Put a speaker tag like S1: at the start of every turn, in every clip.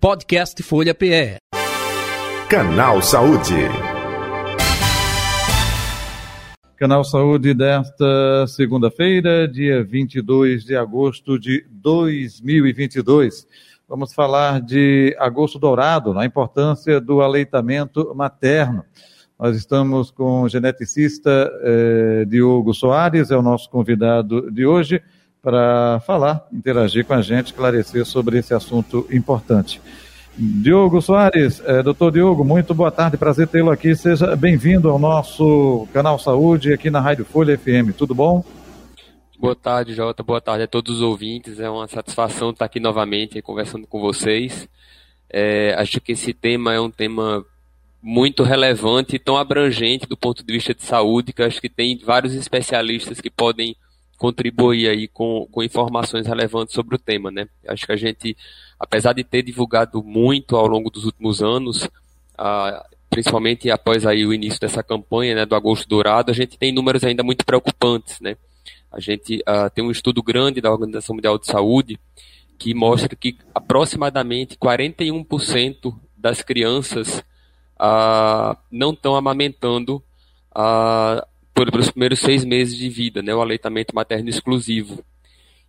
S1: Podcast Folha PE.
S2: Canal Saúde.
S3: Canal Saúde desta segunda-feira, dia 22 de agosto de 2022. Vamos falar de agosto dourado, na importância do aleitamento materno. Nós estamos com o geneticista eh, Diogo Soares, é o nosso convidado de hoje, para falar, interagir com a gente, esclarecer sobre esse assunto importante. Diogo Soares, eh, doutor Diogo, muito boa tarde, prazer tê-lo aqui. Seja bem-vindo ao nosso canal Saúde aqui na Rádio Folha FM. Tudo bom?
S4: Boa tarde, Jota. Boa tarde a todos os ouvintes. É uma satisfação estar aqui novamente conversando com vocês. É, acho que esse tema é um tema muito relevante e tão abrangente do ponto de vista de saúde, que acho que tem vários especialistas que podem contribuir aí com, com informações relevantes sobre o tema, né? Acho que a gente, apesar de ter divulgado muito ao longo dos últimos anos, ah, principalmente após aí o início dessa campanha, né, do Agosto Dourado, a gente tem números ainda muito preocupantes, né? A gente ah, tem um estudo grande da Organização Mundial de Saúde que mostra que aproximadamente 41% das crianças ah, não estão amamentando ah, pelos primeiros seis meses de vida, né, o aleitamento materno exclusivo.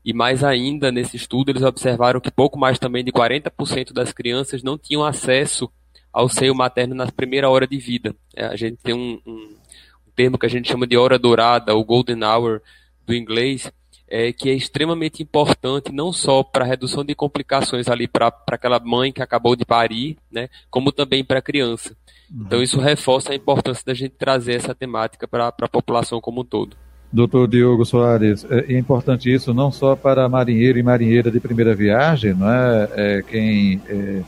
S4: E mais ainda, nesse estudo, eles observaram que pouco mais também de 40% das crianças não tinham acesso ao seio materno na primeira hora de vida. É, a gente tem um, um, um, termo que a gente chama de hora dourada, o golden hour do inglês, é, que é extremamente importante não só para a redução de complicações ali para aquela mãe que acabou de parir, né, como também para a criança. Então isso reforça a importância da gente trazer essa temática para a população como um todo.
S3: Doutor Diogo Soares, é, é importante isso não só para marinheiro e marinheira de primeira viagem, não é? é quem é,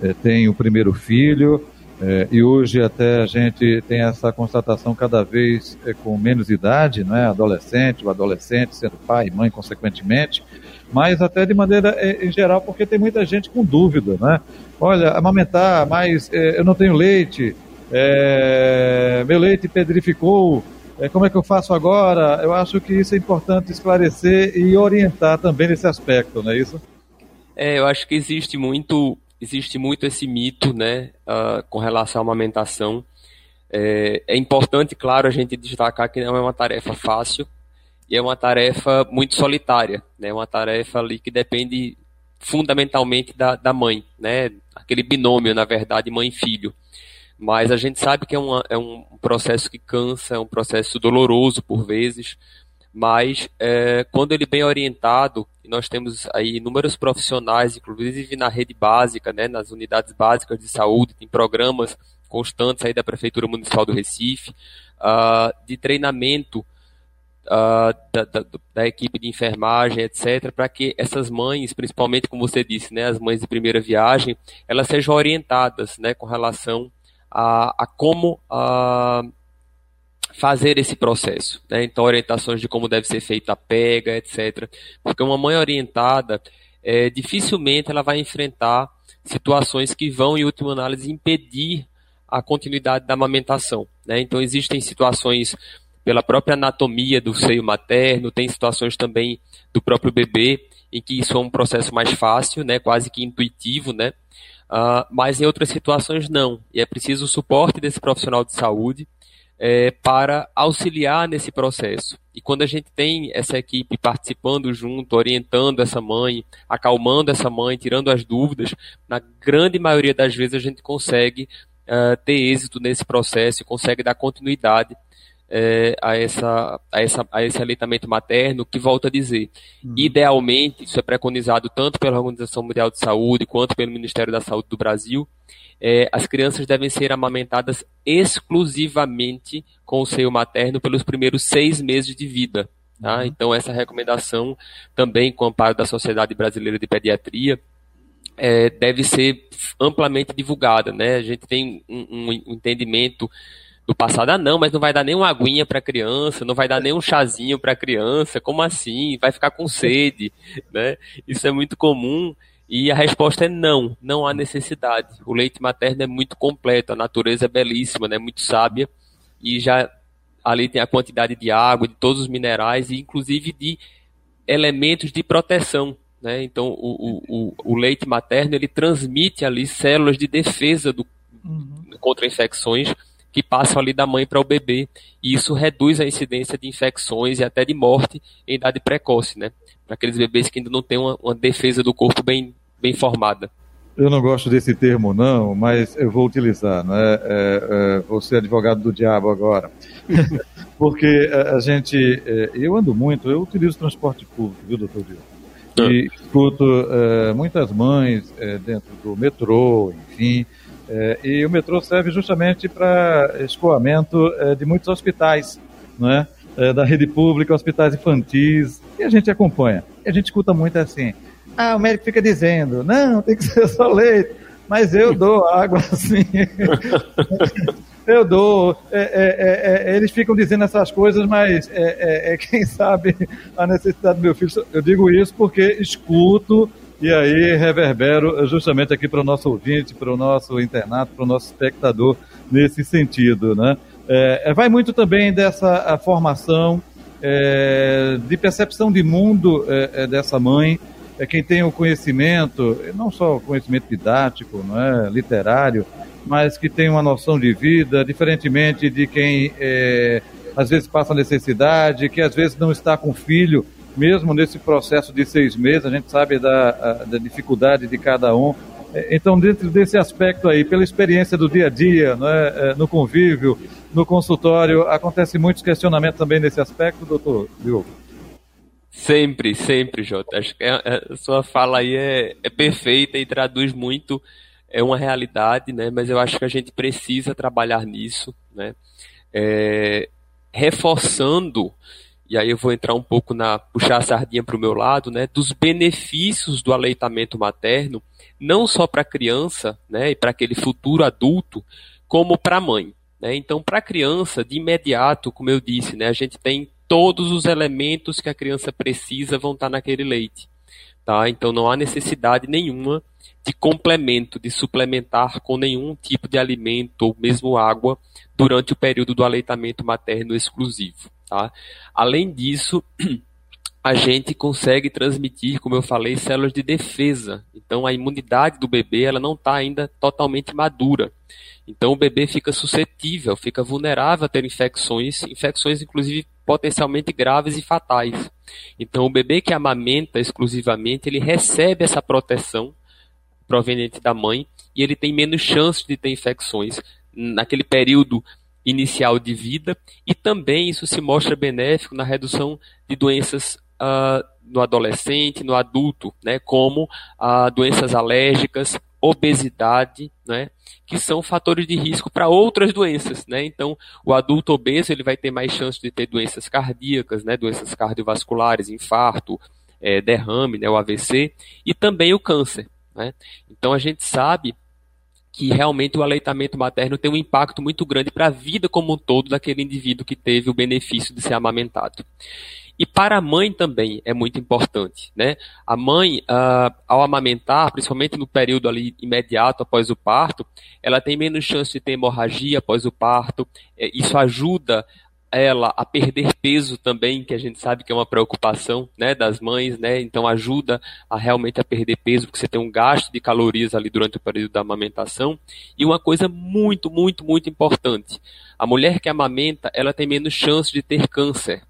S3: é tem o primeiro filho, é, e hoje até a gente tem essa constatação cada vez é, com menos idade, não é? Adolescente, o adolescente sendo pai e mãe, consequentemente, mas até de maneira é, em geral, porque tem muita gente com dúvida, né? Olha, amamentar, mas é, eu não tenho leite, é, meu leite pedrificou, é, como é que eu faço agora? Eu acho que isso é importante esclarecer e orientar também nesse aspecto, não é isso?
S4: É, eu acho que existe muito existe muito esse mito, né, uh, com relação à amamentação. É, é, importante, claro, a gente destacar que não é uma tarefa fácil e é uma tarefa muito solitária, né, é uma tarefa ali que depende fundamentalmente da, da mãe, né, aquele binômio, na verdade, mãe-filho. Mas a gente sabe que é, uma, é um processo que cansa, é um processo doloroso por vezes, mas é, quando ele bem orientado, nós temos aí inúmeros profissionais, inclusive na rede básica, né, nas unidades básicas de saúde, tem programas constantes aí da Prefeitura Municipal do Recife, uh, de treinamento uh, da, da, da, equipe de enfermagem, etc., para que essas mães, principalmente como você disse, né, as mães de primeira viagem, elas sejam orientadas né, com relação a, a como uh, fazer esse processo. Né? Então, orientações de como deve ser feita a pega, etc. Porque uma mãe orientada, é, dificilmente ela vai enfrentar situações que vão, em última análise, impedir a continuidade da amamentação. Né? Então, existem situações pela própria anatomia do seio materno, tem situações também do próprio bebê, em que isso é um processo mais fácil, né? quase que intuitivo, né? Uh, mas em outras situações não. E é preciso o suporte desse profissional de saúde, é, para auxiliar nesse processo. E quando a gente tem essa equipe participando junto, orientando essa mãe, acalmando essa mãe, tirando as dúvidas, na grande maioria das vezes a gente consegue uh, ter êxito nesse processo e consegue dar continuidade é, a, essa, a, essa, a esse aleitamento materno, que volta a dizer, uhum. idealmente, isso é preconizado tanto pela Organização Mundial de Saúde quanto pelo Ministério da Saúde do Brasil, é, as crianças devem ser amamentadas exclusivamente com o seio materno pelos primeiros seis meses de vida. Tá? Uhum. Então, essa recomendação, também com o amparo da Sociedade Brasileira de Pediatria, é, deve ser amplamente divulgada. Né? A gente tem um, um entendimento do passado, ah não, mas não vai dar nem uma aguinha para a criança, não vai dar nem um chazinho para a criança, como assim? Vai ficar com sede, né? Isso é muito comum e a resposta é não, não há necessidade. O leite materno é muito completo, a natureza é belíssima, né, muito sábia, e já ali tem a quantidade de água, de todos os minerais, e inclusive de elementos de proteção. né? Então o, o, o leite materno ele transmite ali células de defesa do, uhum. contra infecções que passam ali da mãe para o bebê e isso reduz a incidência de infecções e até de morte em idade precoce, né? Para aqueles bebês que ainda não têm uma, uma defesa do corpo bem, bem formada.
S3: Eu não gosto desse termo, não, mas eu vou utilizar. Né? É, é, vou ser advogado do diabo agora. Porque a, a gente. É, eu ando muito, eu utilizo transporte público, viu, doutor Diogo? Ah. E escuto é, muitas mães é, dentro do metrô, enfim. É, e o metrô serve justamente para escoamento de muitos hospitais, não é? da rede pública, hospitais infantis, e a gente acompanha. E a gente escuta muito assim ah, o médico fica dizendo, não, tem que ser só leite. Mas eu dou água assim. eu dou. É, é, é, é, eles ficam dizendo essas coisas, mas é, é, é, quem sabe a necessidade do meu filho. Eu digo isso porque escuto e aí reverbero justamente aqui para o nosso ouvinte, para o nosso internato, para o nosso espectador nesse sentido, né? vai muito também dessa formação de percepção de mundo dessa mãe, é quem tem o conhecimento, não só o conhecimento didático, não é, literário, mas que tem uma noção de vida, diferentemente de quem é, às vezes passa necessidade, que às vezes não está com filho, mesmo nesse processo de seis meses, a gente sabe da, da dificuldade de cada um. É, então, dentro desse aspecto aí, pela experiência do dia a dia, é, no convívio, no consultório, acontece muitos questionamentos também nesse aspecto, doutor Diogo?
S4: Sempre, sempre, Jota. Acho que a, a sua fala aí é, é perfeita e traduz muito é uma realidade, né? Mas eu acho que a gente precisa trabalhar nisso, né? É, reforçando, e aí eu vou entrar um pouco na puxar a sardinha para o meu lado, né? Dos benefícios do aleitamento materno, não só para a criança, né? E para aquele futuro adulto, como para a mãe. Né? Então, para a criança, de imediato, como eu disse, né? A gente tem todos os elementos que a criança precisa vão estar naquele leite. Tá? Então não há necessidade nenhuma de complemento, de suplementar com nenhum tipo de alimento ou mesmo água durante o período do aleitamento materno exclusivo. Tá? Além disso, a gente consegue transmitir, como eu falei, células de defesa. Então a imunidade do bebê ela não está ainda totalmente madura. Então o bebê fica suscetível, fica vulnerável a ter infecções, infecções inclusive potencialmente graves e fatais. Então, o bebê que amamenta exclusivamente, ele recebe essa proteção proveniente da mãe e ele tem menos chance de ter infecções naquele período inicial de vida e também isso se mostra benéfico na redução de doenças uh, no adolescente, no adulto, né, como uh, doenças alérgicas, obesidade, né, que são fatores de risco para outras doenças, né? Então, o adulto obeso ele vai ter mais chance de ter doenças cardíacas, né, doenças cardiovasculares, infarto, é, derrame, né, o AVC, e também o câncer, né? Então, a gente sabe que realmente o aleitamento materno tem um impacto muito grande para a vida como um todo daquele indivíduo que teve o benefício de ser amamentado. E para a mãe também é muito importante, né? A mãe, uh, ao amamentar, principalmente no período ali imediato após o parto, ela tem menos chance de ter hemorragia após o parto. É, isso ajuda ela a perder peso também, que a gente sabe que é uma preocupação, né, das mães, né? Então ajuda a realmente a perder peso, porque você tem um gasto de calorias ali durante o período da amamentação. E uma coisa muito, muito, muito importante: a mulher que amamenta, ela tem menos chance de ter câncer,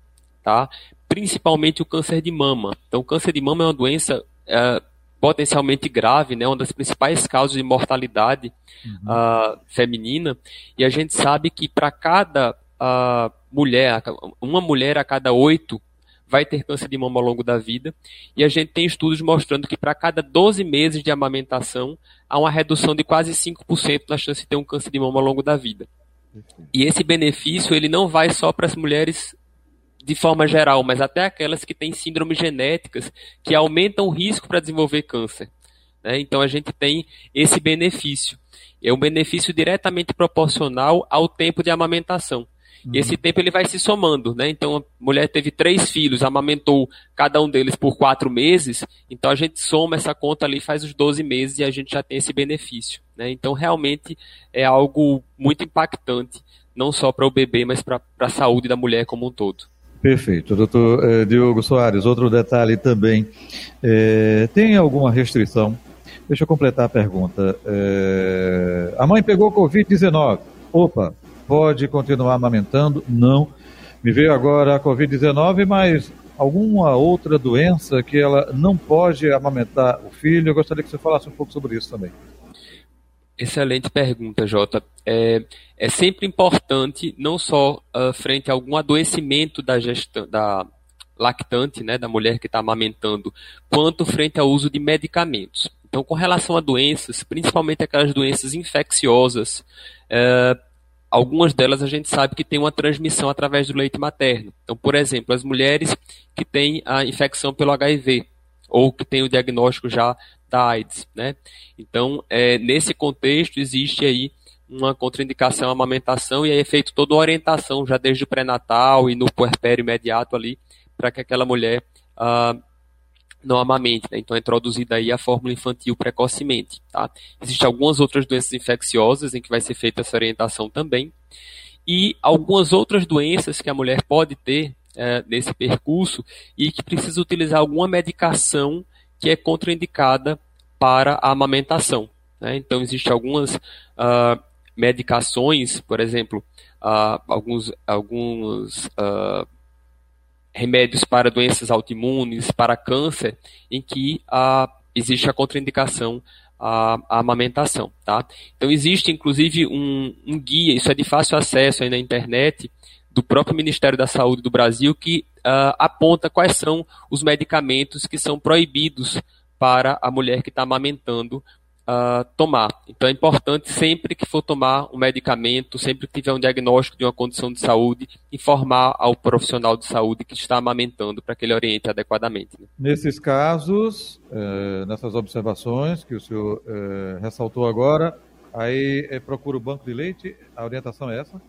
S4: tá? principalmente o câncer de mama. Então, o câncer de mama é uma doença é, potencialmente grave, né, uma das principais causas de mortalidade uhum. uh, feminina, e a gente sabe que para cada uh, mulher, uma mulher a cada oito vai ter câncer de mama ao longo da vida, e a gente tem estudos mostrando que para cada 12 meses de amamentação, há uma redução de quase 5% na chance de ter um câncer de mama ao longo da vida. E esse benefício ele não vai só para as mulheres de forma geral, mas até aquelas que têm síndromes genéticas que aumentam o risco para desenvolver câncer. Né? Então a gente tem esse benefício. É um benefício diretamente proporcional ao tempo de amamentação. E esse tempo ele vai se somando, né? Então a mulher teve três filhos, amamentou cada um deles por quatro meses, então a gente soma essa conta ali, faz os 12 meses e a gente já tem esse benefício. Né? Então realmente é algo muito impactante, não só para o bebê, mas para a saúde da mulher como um todo.
S3: Perfeito. Doutor eh, Diogo Soares, outro detalhe também. Eh, tem alguma restrição? Deixa eu completar a pergunta. Eh, a mãe pegou Covid-19. Opa, pode continuar amamentando? Não. Me veio agora a Covid-19, mas alguma outra doença que ela não pode amamentar o filho? Eu gostaria que você falasse um pouco sobre isso também.
S4: Excelente pergunta, Jota. É, é sempre importante, não só uh, frente a algum adoecimento da, gestão, da lactante, né, da mulher que está amamentando, quanto frente ao uso de medicamentos. Então, com relação a doenças, principalmente aquelas doenças infecciosas, uh, algumas delas a gente sabe que tem uma transmissão através do leite materno. Então, por exemplo, as mulheres que têm a infecção pelo HIV, ou que têm o diagnóstico já da AIDS, né? Então, é, nesse contexto, existe aí uma contraindicação à amamentação e aí é feito toda uma orientação já desde o pré-natal e no puerpério imediato ali para que aquela mulher ah, não amamente, né? Então é introduzida aí a fórmula infantil precocemente, tá? Existem algumas outras doenças infecciosas em que vai ser feita essa orientação também e algumas outras doenças que a mulher pode ter é, nesse percurso e que precisa utilizar alguma medicação que é contraindicada para a amamentação. Né? Então, existem algumas uh, medicações, por exemplo, uh, alguns, alguns uh, remédios para doenças autoimunes, para câncer, em que existe a contraindicação à, amamentação. Tá? Então, existe inclusive um, um guia, isso é de fácil acesso aí na internet, do próprio Ministério da Saúde do Brasil, que uh, aponta quais são os medicamentos que são proibidos para a mulher que está amamentando tomar. Então é importante sempre que for tomar um medicamento, sempre que tiver um diagnóstico de uma condição de saúde, informar ao profissional de saúde que está amamentando para que ele oriente adequadamente. Né?
S3: Nesses casos, eh, nessas observações que o senhor eh, ressaltou agora, aí eh, procura o banco de leite, a orientação é essa?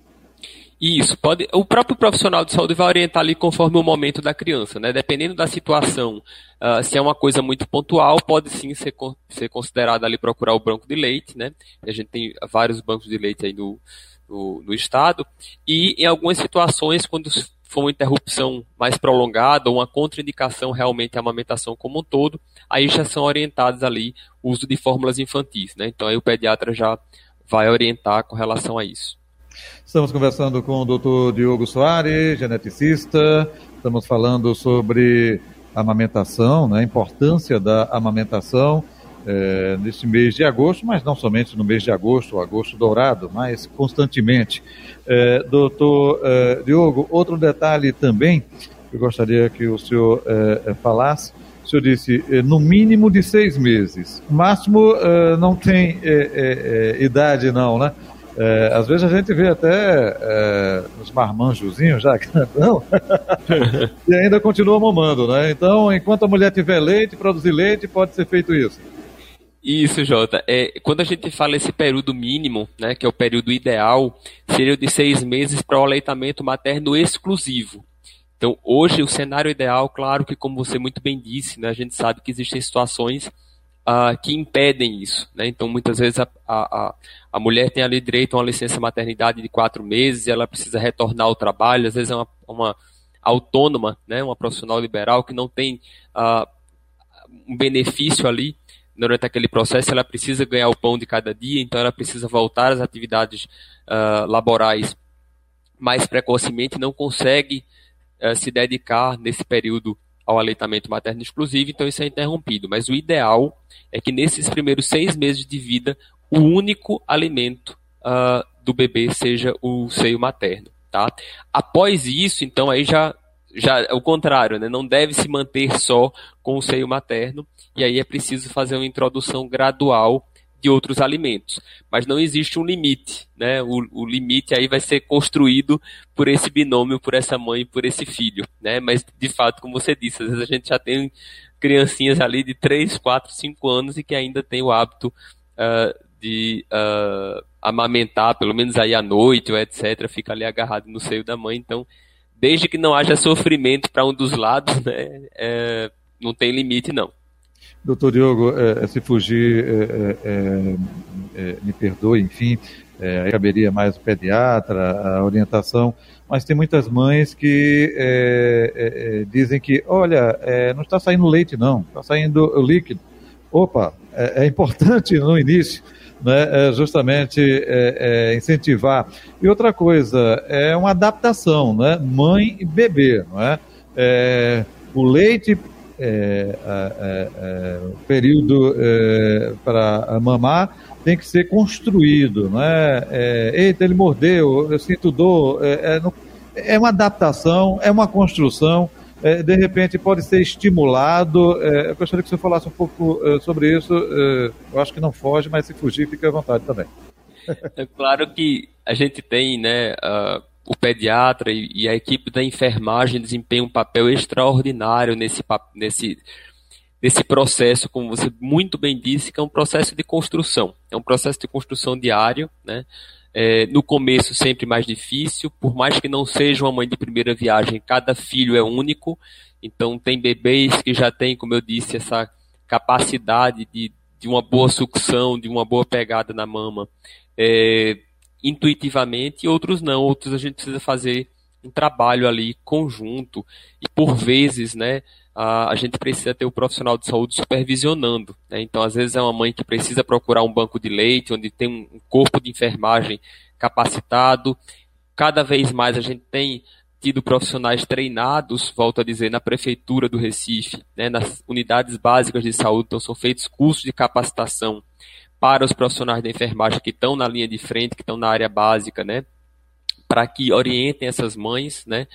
S4: Isso, pode. O próprio profissional de saúde vai orientar ali conforme o momento da criança, né? Dependendo da situação, uh, se é uma coisa muito pontual, pode sim ser, ser considerado ali procurar o banco de leite, né? A gente tem vários bancos de leite aí no, no, no estado. E em algumas situações, quando for uma interrupção mais prolongada ou uma contraindicação realmente à amamentação como um todo, aí já são orientados ali o uso de fórmulas infantis, né? Então aí o pediatra já vai orientar com relação a isso.
S3: Estamos conversando com o doutor Diogo Soares, geneticista. Estamos falando sobre amamentação, né, a importância da amamentação é, neste mês de agosto, mas não somente no mês de agosto, o agosto dourado, mas constantemente. É, doutor é, Diogo, outro detalhe também que eu gostaria que o senhor é, falasse. O senhor disse no mínimo de seis meses. O máximo não tem idade, não, né? É, às vezes a gente vê até é, os marmanjozinhos já grandão e ainda continua mamando, né? Então, enquanto a mulher tiver leite, produzir leite, pode ser feito isso.
S4: Isso, Jota. É, quando a gente fala esse período mínimo, né, que é o período ideal, seria de seis meses para o aleitamento materno exclusivo. Então, hoje, o cenário ideal, claro que, como você muito bem disse, né, a gente sabe que existem situações uh, que impedem isso. Né? Então, muitas vezes a, a, a mulher tem ali direito a uma licença maternidade de quatro meses e ela precisa retornar ao trabalho, às vezes é uma, uma autônoma, né? uma profissional liberal que não tem uh, um benefício ali durante aquele processo, ela precisa ganhar o pão de cada dia, então ela precisa voltar às atividades uh, laborais mais precocemente, não consegue uh, se dedicar nesse período ao aleitamento materno exclusivo, então isso é interrompido. Mas o ideal é que nesses primeiros seis meses de vida, o único alimento uh, do bebê seja o seio materno. Tá? Após isso, então, aí já, já é o contrário, né? não deve se manter só com o seio materno, e aí é preciso fazer uma introdução gradual de outros alimentos. Mas não existe um limite, né? O, o, limite aí vai ser construído por esse binômio, por essa mãe por esse filho, né? Mas, de fato, como você disse, às vezes a gente já tem criancinhas ali de 3, 4, 5 anos e que ainda tem o hábito uh, de uh, amamentar, pelo menos aí à noite ou etc., fica ali agarrado no seio da mãe. Então, desde que não haja sofrimento para um dos lados, né? É, não tem limite, não.
S3: Doutor Diogo, é, se fugir, é, é, é, me perdoe, enfim, é, aí caberia mais o pediatra, a orientação, mas tem muitas mães que é, dizem que, olha, não está saindo leite não, está saindo líquido. Opa, é, importante no início, né, justamente incentivar. E outra coisa, é uma adaptação, né, mãe e bebê, não é? o leite é, é, é, o período é, para mamar tem que ser construído, né? É, eita, ele mordeu, eu sinto dor. É, é, é uma adaptação, é uma construção. de repente pode ser estimulado. eu gostaria que você falasse um pouco sobre isso. eu acho que não foge, mas se fugir, fique à vontade também.
S4: É claro que a gente tem, né? Uh o pediatra e, e, a equipe da enfermagem desempenham um papel extraordinário nesse, nesse, nesse processo, como você muito bem disse, que é um processo de construção. É um processo de construção diário, né? É, no começo sempre mais difícil, por mais que não seja uma mãe de primeira viagem, cada filho é único, então tem bebês que já têm, como eu disse, essa capacidade de, de uma boa sucção, de uma boa pegada na mama. É, intuitivamente e outros não. Outros a gente precisa fazer um trabalho ali conjunto e por vezes, né, a, a gente precisa ter o profissional de saúde supervisionando. Né? Então, às vezes é uma mãe que precisa procurar um banco de leite onde tem um corpo de enfermagem capacitado. Cada vez mais a gente tem tido profissionais treinados, volto a dizer, na prefeitura do Recife, né, nas unidades básicas de saúde, então são feitos cursos de capacitação para os profissionais da enfermagem que estão na linha de frente, que estão na área básica, né? Para que orientem essas mães, né?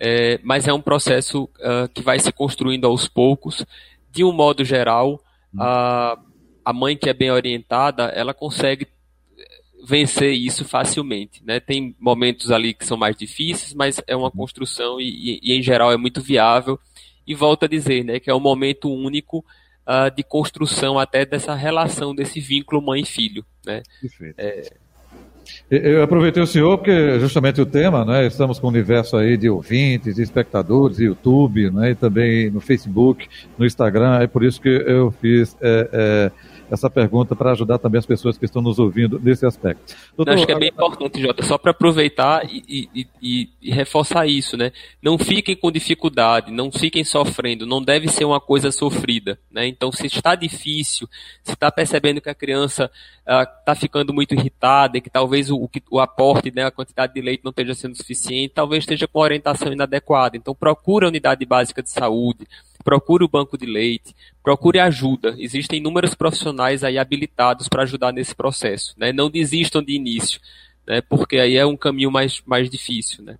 S4: É, mas é um processo uh, que vai se construindo aos poucos. De um modo geral, a, a mãe que é bem orientada, ela consegue vencer isso facilmente, né? Tem momentos ali que são mais difíceis, mas é uma construção e, e, e em geral é muito viável. E volto a dizer, né, que é um momento único uh, de construção até dessa relação, desse vínculo mãe-filho. Né? Perfeito. É...
S3: Eu aproveitei o senhor porque justamente o tema, né? Estamos com um universo aí de ouvintes, de espectadores, YouTube, né? E também no Facebook, no Instagram. É por isso que eu fiz é, é, essa pergunta para ajudar também as pessoas que estão nos ouvindo nesse aspecto.
S4: Doutor, acho que é bem importante, Jota, só para aproveitar e, e, e, e, reforçar isso, né? Não fiquem com dificuldade, não fiquem sofrendo, não deve ser uma coisa sofrida, né? Então, se está difícil, se está percebendo que a criança está ficando muito irritada e que talvez o, o aporte, né, a quantidade de leite não esteja sendo suficiente, talvez esteja com orientação inadequada. Então, procure a unidade básica de saúde, procure o banco de leite, procure ajuda. Existem inúmeros profissionais aí habilitados para ajudar nesse processo. Né? Não desistam de início, né? porque aí é um caminho mais, mais difícil. Né?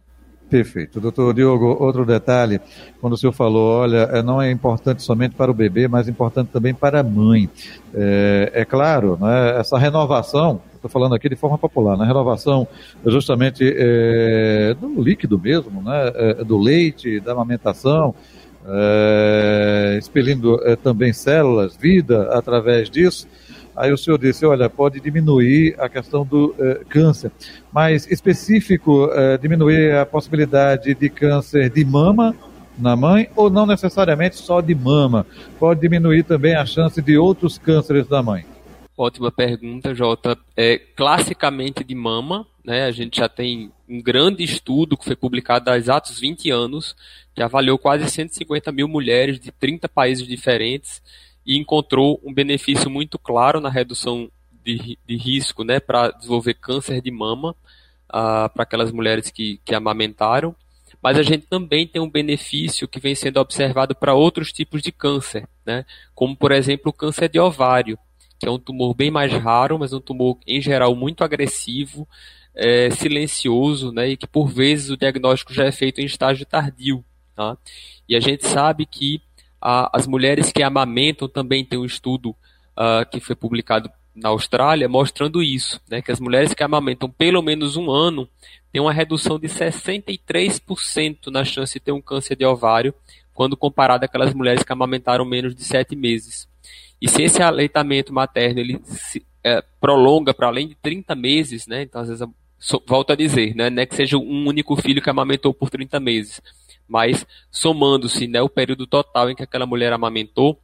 S3: Perfeito. Doutor Diogo, outro detalhe, quando o senhor falou, olha, é, não é importante somente para o bebê, mas importante também para a mãe. É, é claro, né, essa renovação, estou falando aqui de forma popular, né, renovação justamente é, do líquido mesmo, né, é, do leite, da amamentação, é, expelindo é, também células, vida através disso. Aí o senhor disse, olha, pode diminuir a questão do é, câncer, mas específico, é, diminuir a possibilidade de câncer de mama na mãe ou não necessariamente só de mama, pode diminuir também a chance de outros cânceres da mãe.
S4: Ótima pergunta, Jota. É, classicamente de mama, né, a gente já tem um grande estudo que foi publicado há exatos 20 anos, que avaliou quase 150 mil mulheres de 30 países diferentes e encontrou um benefício muito claro na redução de, de risco né, para desenvolver câncer de mama uh, para aquelas mulheres que, que amamentaram. Mas a gente também tem um benefício que vem sendo observado para outros tipos de câncer, né, como por exemplo o câncer de ovário, que é um tumor bem mais raro, mas um tumor em geral muito agressivo, é, silencioso, né, e que por vezes o diagnóstico já é feito em estágio tardio. Tá? E a gente sabe que a, as mulheres que amamentam também tem um estudo uh, que foi publicado na Austrália mostrando isso, né, que as mulheres que amamentam pelo menos um ano têm uma redução de 63% na chance de ter um câncer de ovário quando comparado àquelas mulheres que amamentaram menos de sete meses. E se esse aleitamento materno ele se, é, prolonga para além de 30 meses, né, então às vezes, volto a dizer, né, não é que seja um único filho que amamentou por 30 meses, mas somando-se né, o período total em que aquela mulher amamentou,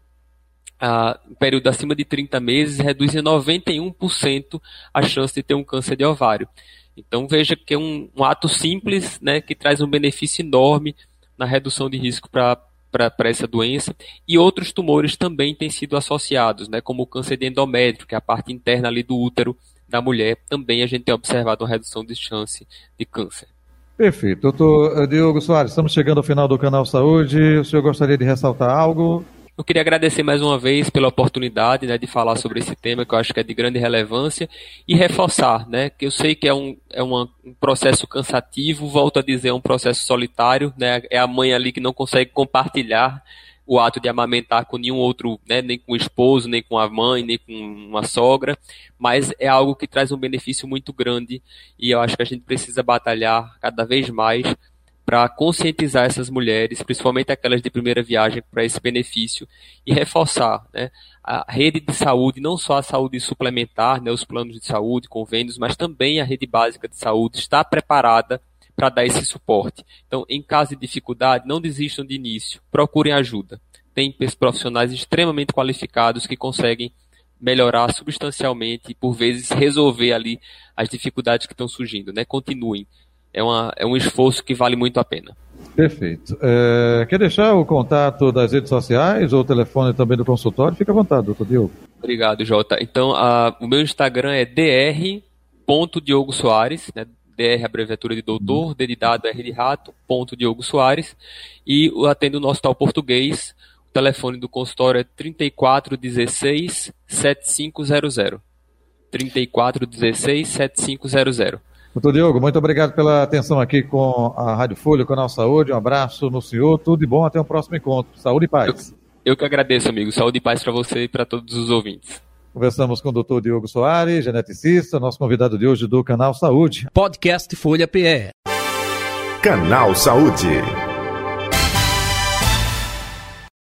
S4: ah, período acima de 30 meses, reduz em 91% a chance de ter um câncer de ovário. Então veja que é um, um ato simples, né, que traz um benefício enorme na redução de risco para para essa doença e outros tumores também têm sido associados, né, como o câncer de endométrio, que é a parte interna ali do útero da mulher, também a gente tem observado uma redução de chance de câncer.
S3: Perfeito. Doutor Diogo Soares, estamos chegando ao final do Canal Saúde. O senhor gostaria de ressaltar algo?
S4: Eu queria agradecer mais uma vez pela oportunidade né, de falar sobre esse tema que eu acho que é de grande relevância e reforçar, né, que eu sei que é um, é uma, um processo cansativo, volto a dizer, é um processo solitário, né, é a mãe ali que não consegue compartilhar o ato de amamentar com nenhum outro, né, nem com o esposo, nem com a mãe, nem com uma sogra, mas é algo que traz um benefício muito grande e eu acho que a gente precisa batalhar cada vez mais para conscientizar essas mulheres, principalmente aquelas de primeira viagem, para esse benefício e reforçar né, a rede de saúde, não só a saúde suplementar, né, os planos de saúde, convênios, mas também a rede básica de saúde está preparada para dar esse suporte. Então, em caso de dificuldade, não desistam de início, procurem ajuda. Tem profissionais extremamente qualificados que conseguem melhorar substancialmente e, por vezes, resolver ali as dificuldades que estão surgindo. Né? Continuem é, uma, é um esforço que vale muito a pena.
S3: Perfeito. É, quer deixar o contato das redes sociais ou o telefone também do consultório? Fica à vontade, doutor Diogo.
S4: Obrigado, Jota. Então, a, o meu Instagram é dr.diogo Soares, né? DR abreviatura de doutor, D de dado, R de rato, ponto Diogo Soares. E atendo o nosso tal português. O telefone do consultório é 3416 7500. 3416 7500.
S3: Doutor Diogo, muito obrigado pela atenção aqui com a Rádio Folha, com a Canal Saúde. Um abraço no senhor, tudo de bom, até o próximo encontro. Saúde e paz.
S4: Eu, eu que agradeço, amigo. Saúde e paz para você e para todos os ouvintes.
S3: Conversamos com o doutor Diogo Soares, geneticista, nosso convidado de hoje do Canal Saúde.
S1: Podcast Folha PE.
S2: Canal Saúde.